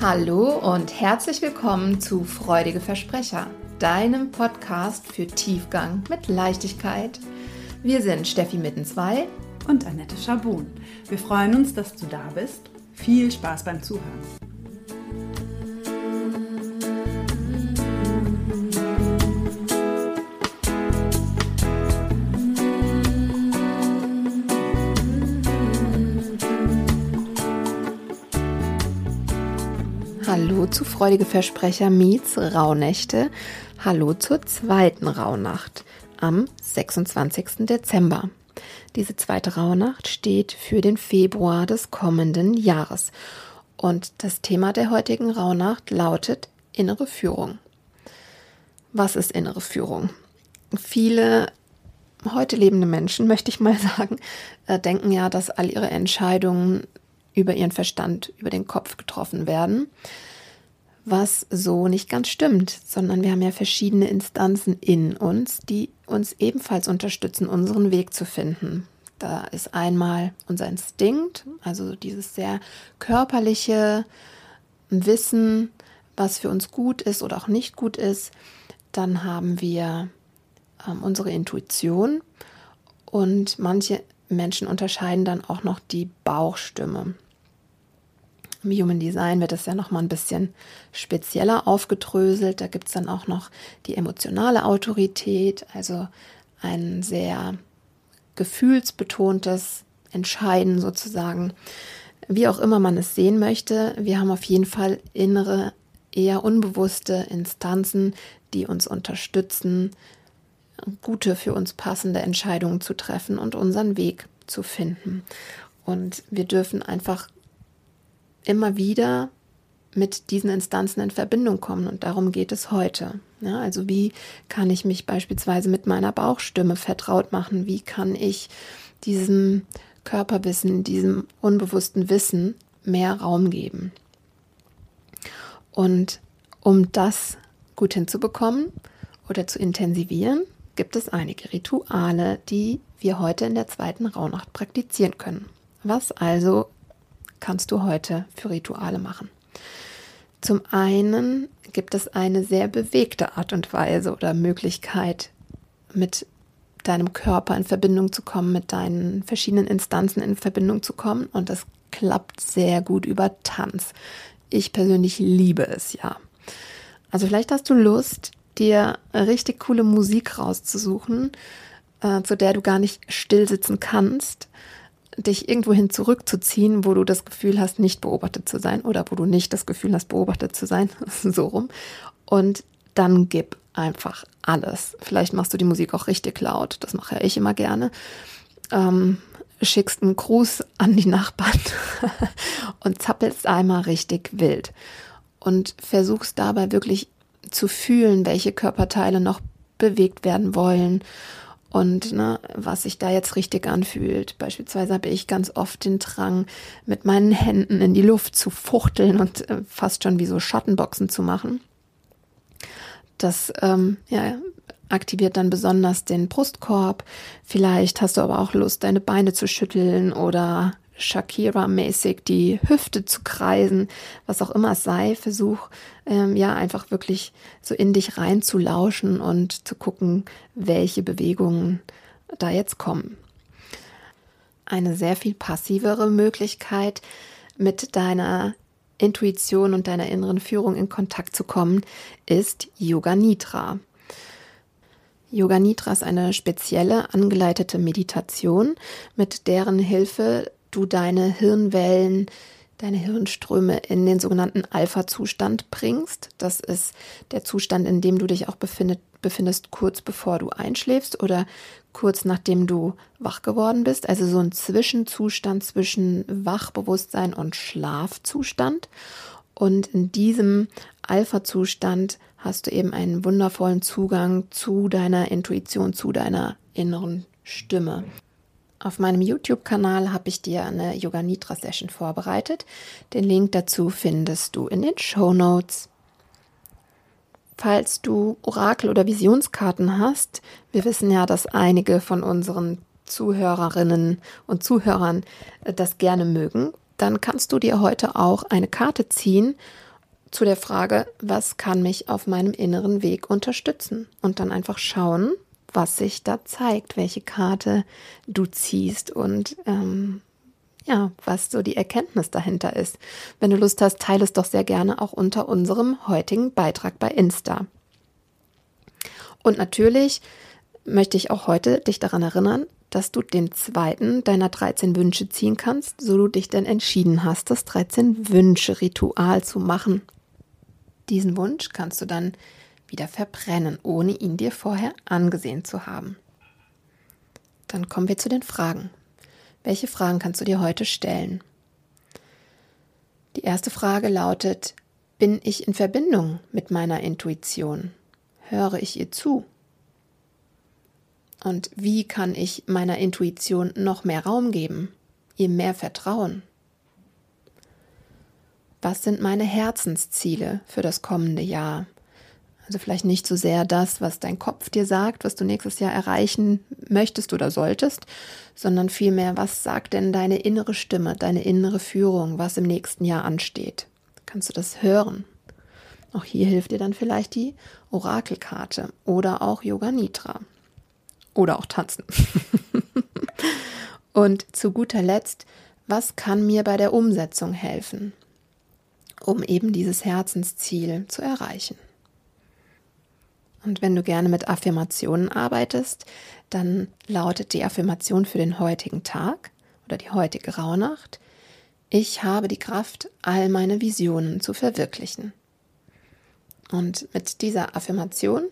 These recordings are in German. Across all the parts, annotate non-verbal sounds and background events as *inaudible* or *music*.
Hallo und herzlich willkommen zu Freudige Versprecher, deinem Podcast für Tiefgang mit Leichtigkeit. Wir sind Steffi Mittenzwei und Annette Schabun. Wir freuen uns, dass du da bist. Viel Spaß beim Zuhören. Hallo zu Freudige Versprecher Meets Rauhnächte. Hallo zur zweiten Rauhnacht am 26. Dezember. Diese zweite Rauhnacht steht für den Februar des kommenden Jahres. Und das Thema der heutigen Rauhnacht lautet innere Führung. Was ist innere Führung? Viele heute lebende Menschen, *laughs* möchte ich mal sagen, äh, denken ja, dass all ihre Entscheidungen über ihren Verstand, über den Kopf getroffen werden, was so nicht ganz stimmt, sondern wir haben ja verschiedene Instanzen in uns, die uns ebenfalls unterstützen, unseren Weg zu finden. Da ist einmal unser Instinkt, also dieses sehr körperliche Wissen, was für uns gut ist oder auch nicht gut ist. Dann haben wir ähm, unsere Intuition und manche Menschen unterscheiden dann auch noch die Bauchstimme. Im Human Design wird es ja noch mal ein bisschen spezieller aufgedröselt. Da gibt es dann auch noch die emotionale Autorität, also ein sehr gefühlsbetontes Entscheiden sozusagen. Wie auch immer man es sehen möchte, wir haben auf jeden Fall innere, eher unbewusste Instanzen, die uns unterstützen, gute für uns passende Entscheidungen zu treffen und unseren Weg zu finden. Und wir dürfen einfach immer wieder mit diesen Instanzen in Verbindung kommen. Und darum geht es heute. Ja, also wie kann ich mich beispielsweise mit meiner Bauchstimme vertraut machen? Wie kann ich diesem Körperwissen, diesem unbewussten Wissen mehr Raum geben? Und um das gut hinzubekommen oder zu intensivieren, gibt es einige Rituale, die wir heute in der zweiten Rauhnacht praktizieren können. Was also kannst du heute für Rituale machen? Zum einen gibt es eine sehr bewegte Art und Weise oder Möglichkeit, mit deinem Körper in Verbindung zu kommen, mit deinen verschiedenen Instanzen in Verbindung zu kommen. Und das klappt sehr gut über Tanz. Ich persönlich liebe es ja. Also vielleicht hast du Lust, dir richtig coole Musik rauszusuchen, äh, zu der du gar nicht still sitzen kannst dich irgendwohin zurückzuziehen, wo du das Gefühl hast, nicht beobachtet zu sein oder wo du nicht das Gefühl hast, beobachtet zu sein, *laughs* so rum. Und dann gib einfach alles. Vielleicht machst du die Musik auch richtig laut, das mache ja ich immer gerne. Ähm, schickst einen Gruß an die Nachbarn *laughs* und zappelst einmal richtig wild. Und versuchst dabei wirklich zu fühlen, welche Körperteile noch bewegt werden wollen und ne, was sich da jetzt richtig anfühlt. Beispielsweise habe ich ganz oft den Drang, mit meinen Händen in die Luft zu fuchteln und äh, fast schon wie so Schattenboxen zu machen. Das ähm, ja, aktiviert dann besonders den Brustkorb. Vielleicht hast du aber auch Lust, deine Beine zu schütteln oder Shakira-mäßig die Hüfte zu kreisen, was auch immer es sei. Versuch ähm, ja einfach wirklich so in dich reinzulauschen und zu gucken, welche Bewegungen da jetzt kommen. Eine sehr viel passivere Möglichkeit, mit deiner Intuition und deiner inneren Führung in Kontakt zu kommen, ist Yoga Nidra. Yoga Nidra ist eine spezielle angeleitete Meditation, mit deren Hilfe du deine Hirnwellen, deine Hirnströme in den sogenannten Alpha-Zustand bringst. Das ist der Zustand, in dem du dich auch befindet, befindest, kurz bevor du einschläfst oder kurz nachdem du wach geworden bist. Also so ein Zwischenzustand zwischen Wachbewusstsein und Schlafzustand. Und in diesem Alpha-Zustand hast du eben einen wundervollen Zugang zu deiner Intuition, zu deiner inneren Stimme. Auf meinem YouTube-Kanal habe ich dir eine Yoga Nidra Session vorbereitet. Den Link dazu findest du in den Show Notes. Falls du Orakel- oder Visionskarten hast, wir wissen ja, dass einige von unseren Zuhörerinnen und Zuhörern äh, das gerne mögen, dann kannst du dir heute auch eine Karte ziehen zu der Frage, was kann mich auf meinem inneren Weg unterstützen? Und dann einfach schauen, was sich da zeigt, welche Karte du ziehst und ähm, ja, was so die Erkenntnis dahinter ist. Wenn du Lust hast, teile es doch sehr gerne auch unter unserem heutigen Beitrag bei Insta. Und natürlich möchte ich auch heute dich daran erinnern, dass du den zweiten deiner 13 Wünsche ziehen kannst, so du dich denn entschieden hast, das 13 Wünsche Ritual zu machen. Diesen Wunsch kannst du dann wieder verbrennen, ohne ihn dir vorher angesehen zu haben. Dann kommen wir zu den Fragen. Welche Fragen kannst du dir heute stellen? Die erste Frage lautet, bin ich in Verbindung mit meiner Intuition? Höre ich ihr zu? Und wie kann ich meiner Intuition noch mehr Raum geben, ihr mehr vertrauen? Was sind meine Herzensziele für das kommende Jahr? Also vielleicht nicht so sehr das, was dein Kopf dir sagt, was du nächstes Jahr erreichen möchtest oder solltest, sondern vielmehr, was sagt denn deine innere Stimme, deine innere Führung, was im nächsten Jahr ansteht? Kannst du das hören? Auch hier hilft dir dann vielleicht die Orakelkarte oder auch Yoga Nitra. Oder auch Tanzen. *laughs* Und zu guter Letzt, was kann mir bei der Umsetzung helfen? um eben dieses Herzensziel zu erreichen. Und wenn du gerne mit Affirmationen arbeitest, dann lautet die Affirmation für den heutigen Tag oder die heutige Rauhnacht, ich habe die Kraft, all meine Visionen zu verwirklichen. Und mit dieser Affirmation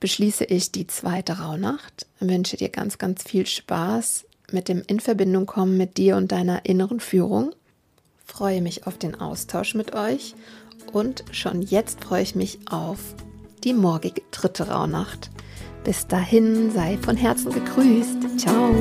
beschließe ich die zweite Rauhnacht, wünsche dir ganz, ganz viel Spaß mit dem in Verbindung kommen mit dir und deiner inneren Führung freue mich auf den Austausch mit euch und schon jetzt freue ich mich auf die morgige dritte Rauhnacht. Bis dahin sei von Herzen gegrüßt. Ciao.